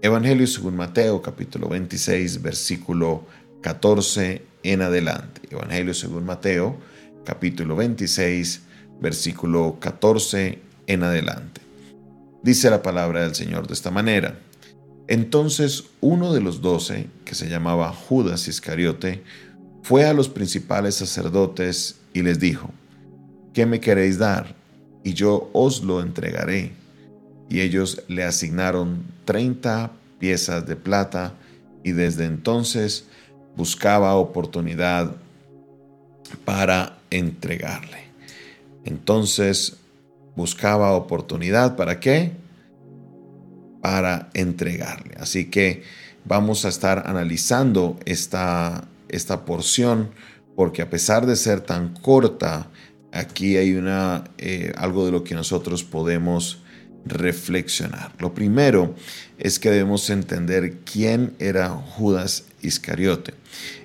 Evangelio según Mateo capítulo 26 versículo 14 en adelante. Evangelio según Mateo capítulo 26 versículo 14 en adelante. Dice la palabra del Señor de esta manera. Entonces uno de los doce, que se llamaba Judas Iscariote, fue a los principales sacerdotes y les dijo, ¿qué me queréis dar? Y yo os lo entregaré. Y ellos le asignaron treinta piezas de plata y desde entonces buscaba oportunidad para entregarle. Entonces buscaba oportunidad para qué? Para entregarle. Así que vamos a estar analizando esta, esta porción porque a pesar de ser tan corta, aquí hay una, eh, algo de lo que nosotros podemos reflexionar. Lo primero es que debemos entender quién era Judas Iscariote.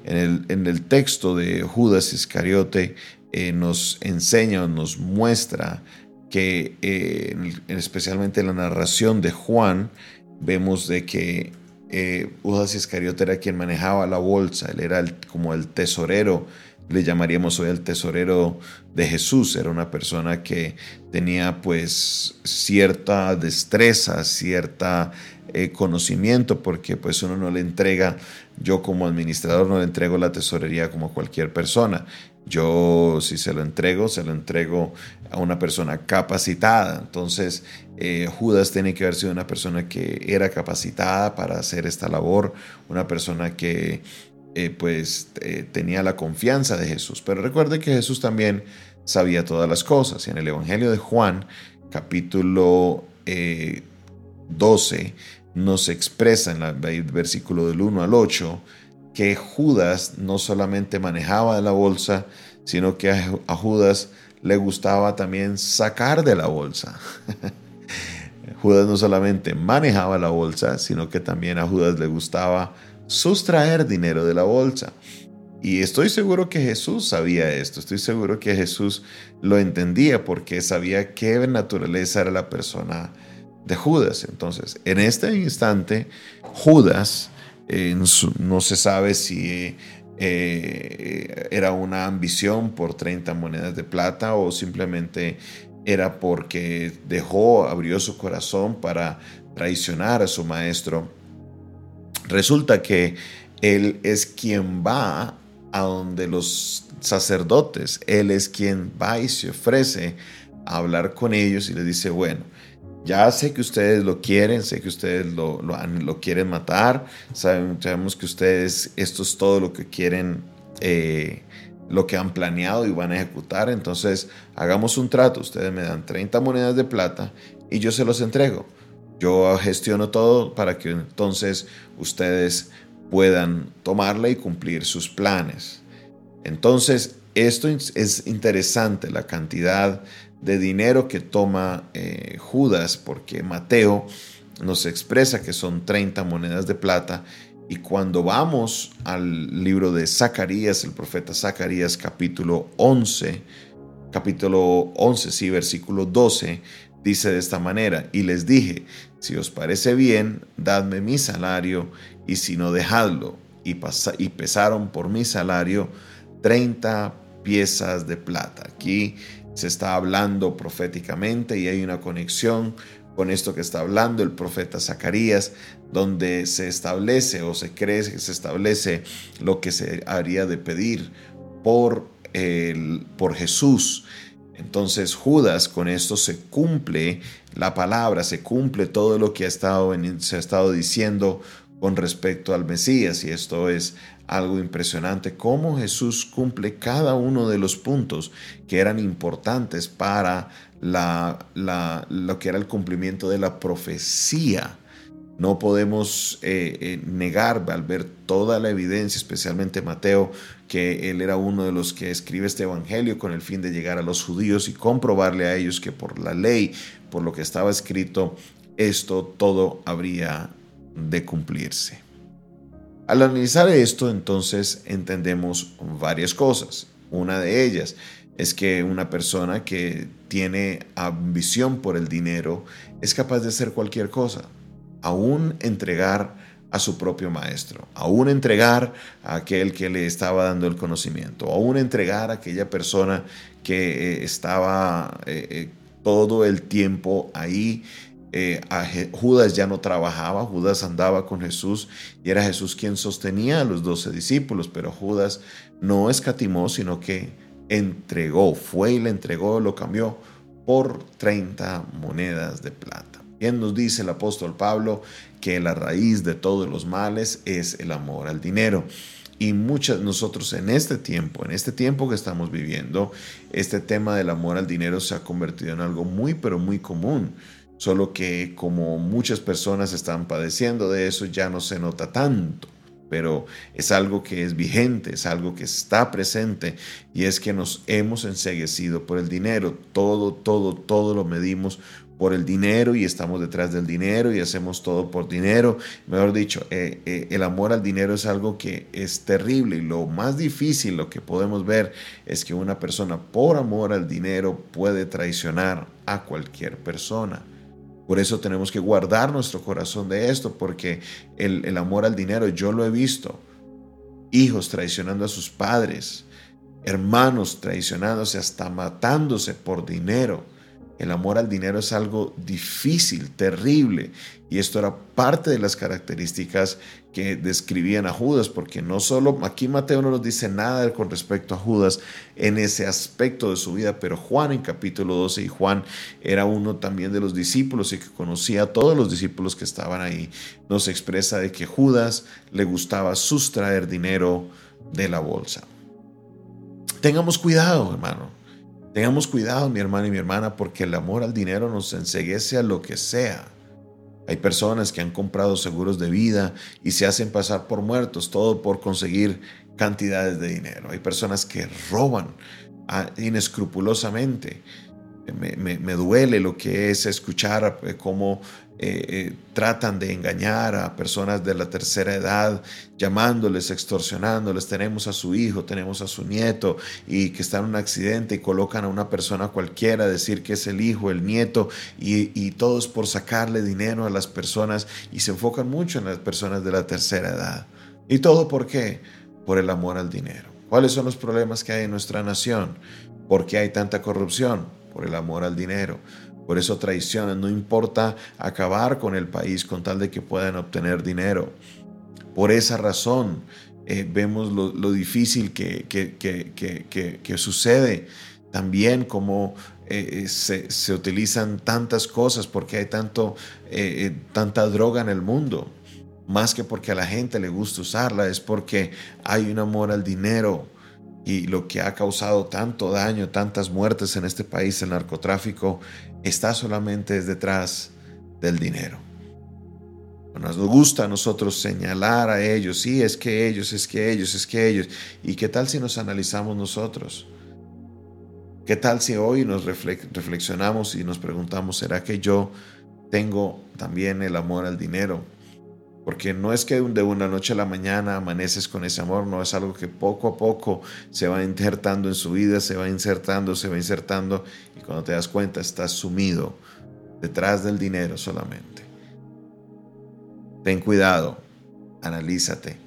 En el, en el texto de Judas Iscariote eh, nos enseña, nos muestra que eh, especialmente en la narración de Juan, vemos de que eh, Judas Iscariote era quien manejaba la bolsa, él era como el tesorero, le llamaríamos hoy el tesorero de Jesús, era una persona que tenía pues cierta destreza, cierta eh, conocimiento, porque pues uno no le entrega, yo como administrador no le entrego la tesorería como cualquier persona, yo si se lo entrego, se lo entrego a una persona capacitada. Entonces, eh, Judas tiene que haber sido una persona que era capacitada para hacer esta labor, una persona que eh, pues eh, tenía la confianza de Jesús. Pero recuerde que Jesús también sabía todas las cosas. Y en el Evangelio de Juan, capítulo 12, nos expresa en el versículo del 1 al 8, que Judas no solamente manejaba la bolsa, sino que a Judas le gustaba también sacar de la bolsa. Judas no solamente manejaba la bolsa, sino que también a Judas le gustaba sustraer dinero de la bolsa. Y estoy seguro que Jesús sabía esto, estoy seguro que Jesús lo entendía porque sabía qué naturaleza era la persona de Judas. Entonces, en este instante, Judas no se sabe si eh, era una ambición por 30 monedas de plata o simplemente era porque dejó, abrió su corazón para traicionar a su maestro. Resulta que él es quien va a donde los sacerdotes, él es quien va y se ofrece a hablar con ellos y les dice, bueno, ya sé que ustedes lo quieren, sé que ustedes lo, quieren matar, sabemos que ustedes, esto es todo lo que quieren, eh, lo que han planeado y van a ejecutar, entonces hagamos un trato, ustedes me dan 30 monedas de plata y yo se los entrego. Yo gestiono todo para que entonces ustedes puedan tomarla y cumplir sus planes. Entonces, esto es interesante, la cantidad de dinero que toma eh, Judas, porque Mateo nos expresa que son 30 monedas de plata. Y cuando vamos al libro de Zacarías, el profeta Zacarías capítulo 11, capítulo 11, sí, versículo 12, dice de esta manera, y les dije, si os parece bien, dadme mi salario, y si no, dejadlo. Y, pesaron por mi salario 30 piezas de plata. Aquí se está hablando proféticamente y hay una conexión con esto que está hablando el profeta Zacarías, donde se establece o se cree que se establece lo que se haría de pedir por, el, por Jesús. Entonces Judas con esto se cumple la palabra, se cumple todo lo que se ha estado diciendo con respecto al Mesías y esto es algo impresionante, cómo Jesús cumple cada uno de los puntos que eran importantes para lo que era el cumplimiento de la profecía. No podemos eh, eh, negar al ver toda la evidencia, especialmente Mateo, que él era uno de los que escribe este evangelio con el fin de llegar a los judíos y comprobarle a ellos que por la ley, por lo que estaba escrito, esto todo habría de cumplirse. Al analizar esto, entonces entendemos varias cosas. Una de ellas es que una persona que tiene ambición por el dinero es capaz de hacer cualquier cosa. Aún entregar a su propio maestro, aún entregar a aquel que le estaba dando el conocimiento, aún entregar a aquella persona que eh, estaba eh, eh, todo el tiempo ahí. Judas ya no trabajaba, Judas andaba con Jesús y era Jesús quien sostenía a los doce discípulos, pero Judas no escatimó, sino que entregó, fue y le entregó, lo cambió por 30 monedas de plata. Bien nos dice el apóstol Pablo que la raíz de todos los males es el amor al dinero. Y muchas nosotros en este tiempo, en este tiempo que estamos viviendo, este tema del amor al dinero se ha convertido en algo muy, pero muy común. Solo que como muchas personas están padeciendo de eso, ya no se nota tanto pero es algo que es vigente, es algo que está presente y es que nos hemos enseguecido por el dinero. Todo, todo, todo lo medimos por el dinero y estamos detrás del dinero y hacemos todo por dinero. Mejor dicho, eh, eh, el amor al dinero es algo que es terrible y lo más difícil, lo que podemos ver es que una persona por amor al dinero puede traicionar a cualquier persona. Por eso tenemos que guardar nuestro corazón de esto, porque el, el amor al dinero yo lo he visto. Hijos traicionando a sus padres, hermanos traicionándose hasta matándose por dinero. El amor al dinero es algo difícil, terrible, y esto era parte de las características que describían a Judas, porque no solo, aquí Mateo no nos dice nada con respecto a Judas en ese aspecto de su vida, pero Juan en capítulo 12, y Juan era uno también de los discípulos y que conocía a todos los discípulos que estaban ahí, nos expresa de que Judas le gustaba sustraer dinero de la bolsa. Tengamos cuidado, hermano. Tengamos cuidado, mi hermano y mi hermana, porque el amor al dinero nos enseguece a lo que sea. Hay personas que han comprado seguros de vida y se hacen pasar por muertos, todo por conseguir cantidades de dinero. Hay personas que roban ah, inescrupulosamente. Me, duele lo que es escuchar eh, cómo eh, eh, tratan de engañar a personas de la tercera edad, llamándoles, extorsionándoles. Tenemos a su hijo, tenemos a su nieto y que está en un accidente y colocan a una persona cualquiera a decir que es el hijo, el nieto y, y todo es por sacarle dinero a las personas y se enfocan mucho en las personas de la tercera edad. ¿Y todo por qué? Por el amor al dinero. ¿Cuáles son los problemas que hay en nuestra nación? ¿Por qué hay tanta corrupción? por el amor al dinero. Por eso traicionan, no importa acabar con el país con tal de que puedan obtener dinero. Por esa razón eh, vemos lo, difícil que, que, sucede. También como eh, se, se, utilizan tantas cosas porque hay tanto, eh, tanta droga en el mundo. Más que porque a la gente le gusta usarla, es porque hay un amor al dinero y lo que ha causado tanto daño, tantas muertes en este país, el narcotráfico, está solamente detrás del dinero. Nos gusta a nosotros señalar a ellos, sí, es que ellos, es que ellos, es que ellos. ¿Y qué tal si nos analizamos nosotros? ¿Qué tal si hoy nos reflexionamos y nos preguntamos, ¿será que yo tengo también el amor al dinero? Porque no es que de una noche a la mañana amaneces con ese amor, no es algo que poco a poco se va insertando en su vida, se va insertando, se va insertando y cuando te das cuenta estás sumido detrás del dinero solamente. Ten cuidado, analízate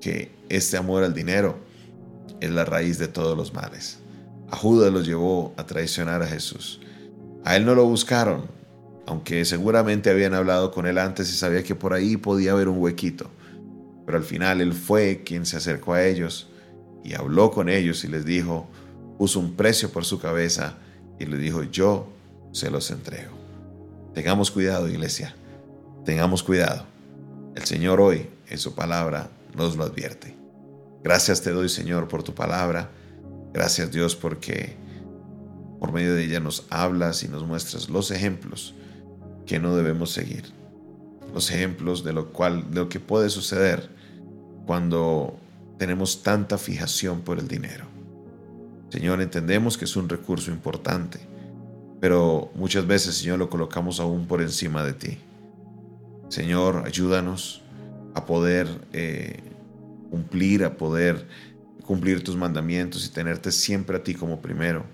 que este amor al dinero es la raíz de todos los males. A Judas lo llevó a traicionar a Jesús. A él no lo buscaron, aunque seguramente habían hablado con él antes y sabía que por ahí podía haber un huequito. Pero al final él fue quien se acercó a ellos y habló con ellos y les dijo, puso un precio por su cabeza y les dijo, yo se los entrego. Tengamos cuidado, iglesia, tengamos cuidado. El Señor hoy en su palabra nos lo advierte. Gracias te doy, Señor, por tu palabra. Gracias, Dios, porque por medio de ella nos hablas y nos muestras los ejemplos que no debemos seguir. Los ejemplos de lo, cual, de lo que puede suceder cuando tenemos tanta fijación por el dinero. Señor, entendemos que es un recurso importante, pero muchas veces, Señor, lo colocamos aún por encima de ti. Señor, ayúdanos a poder eh, cumplir, a poder cumplir tus mandamientos y tenerte siempre a ti como primero.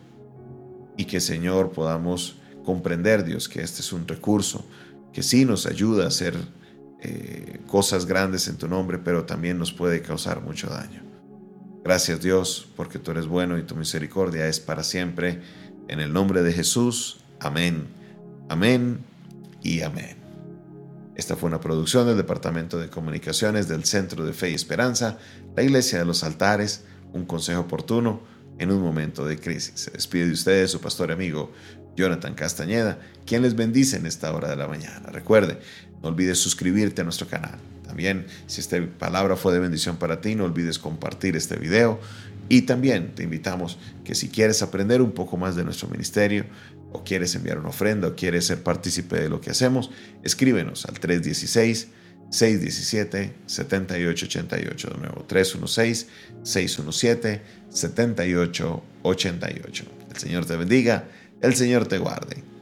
Y que, Señor, podamos comprender, Dios, que este es un recurso que sí nos ayuda a hacer eh, cosas grandes en tu nombre, pero también nos puede causar mucho daño. Gracias Dios, porque tú eres bueno y tu misericordia es para siempre. En el nombre de Jesús, amén, amén y amén. Esta fue una producción del Departamento de Comunicaciones del Centro de Fe y Esperanza, la Iglesia de los Altares, un consejo oportuno en un momento de crisis. Se despide de ustedes su pastor y amigo Jonathan Castañeda, quien les bendice en esta hora de la mañana. Recuerde, no olvides suscribirte a nuestro canal. También, si esta palabra fue de bendición para ti, no olvides compartir este video. Y también te invitamos que si quieres aprender un poco más de nuestro ministerio, o quieres enviar una ofrenda, o quieres ser partícipe de lo que hacemos, escríbenos al 316 617 7888. De nuevo, 316 617 7888. El Señor te bendiga, el Señor te guarde.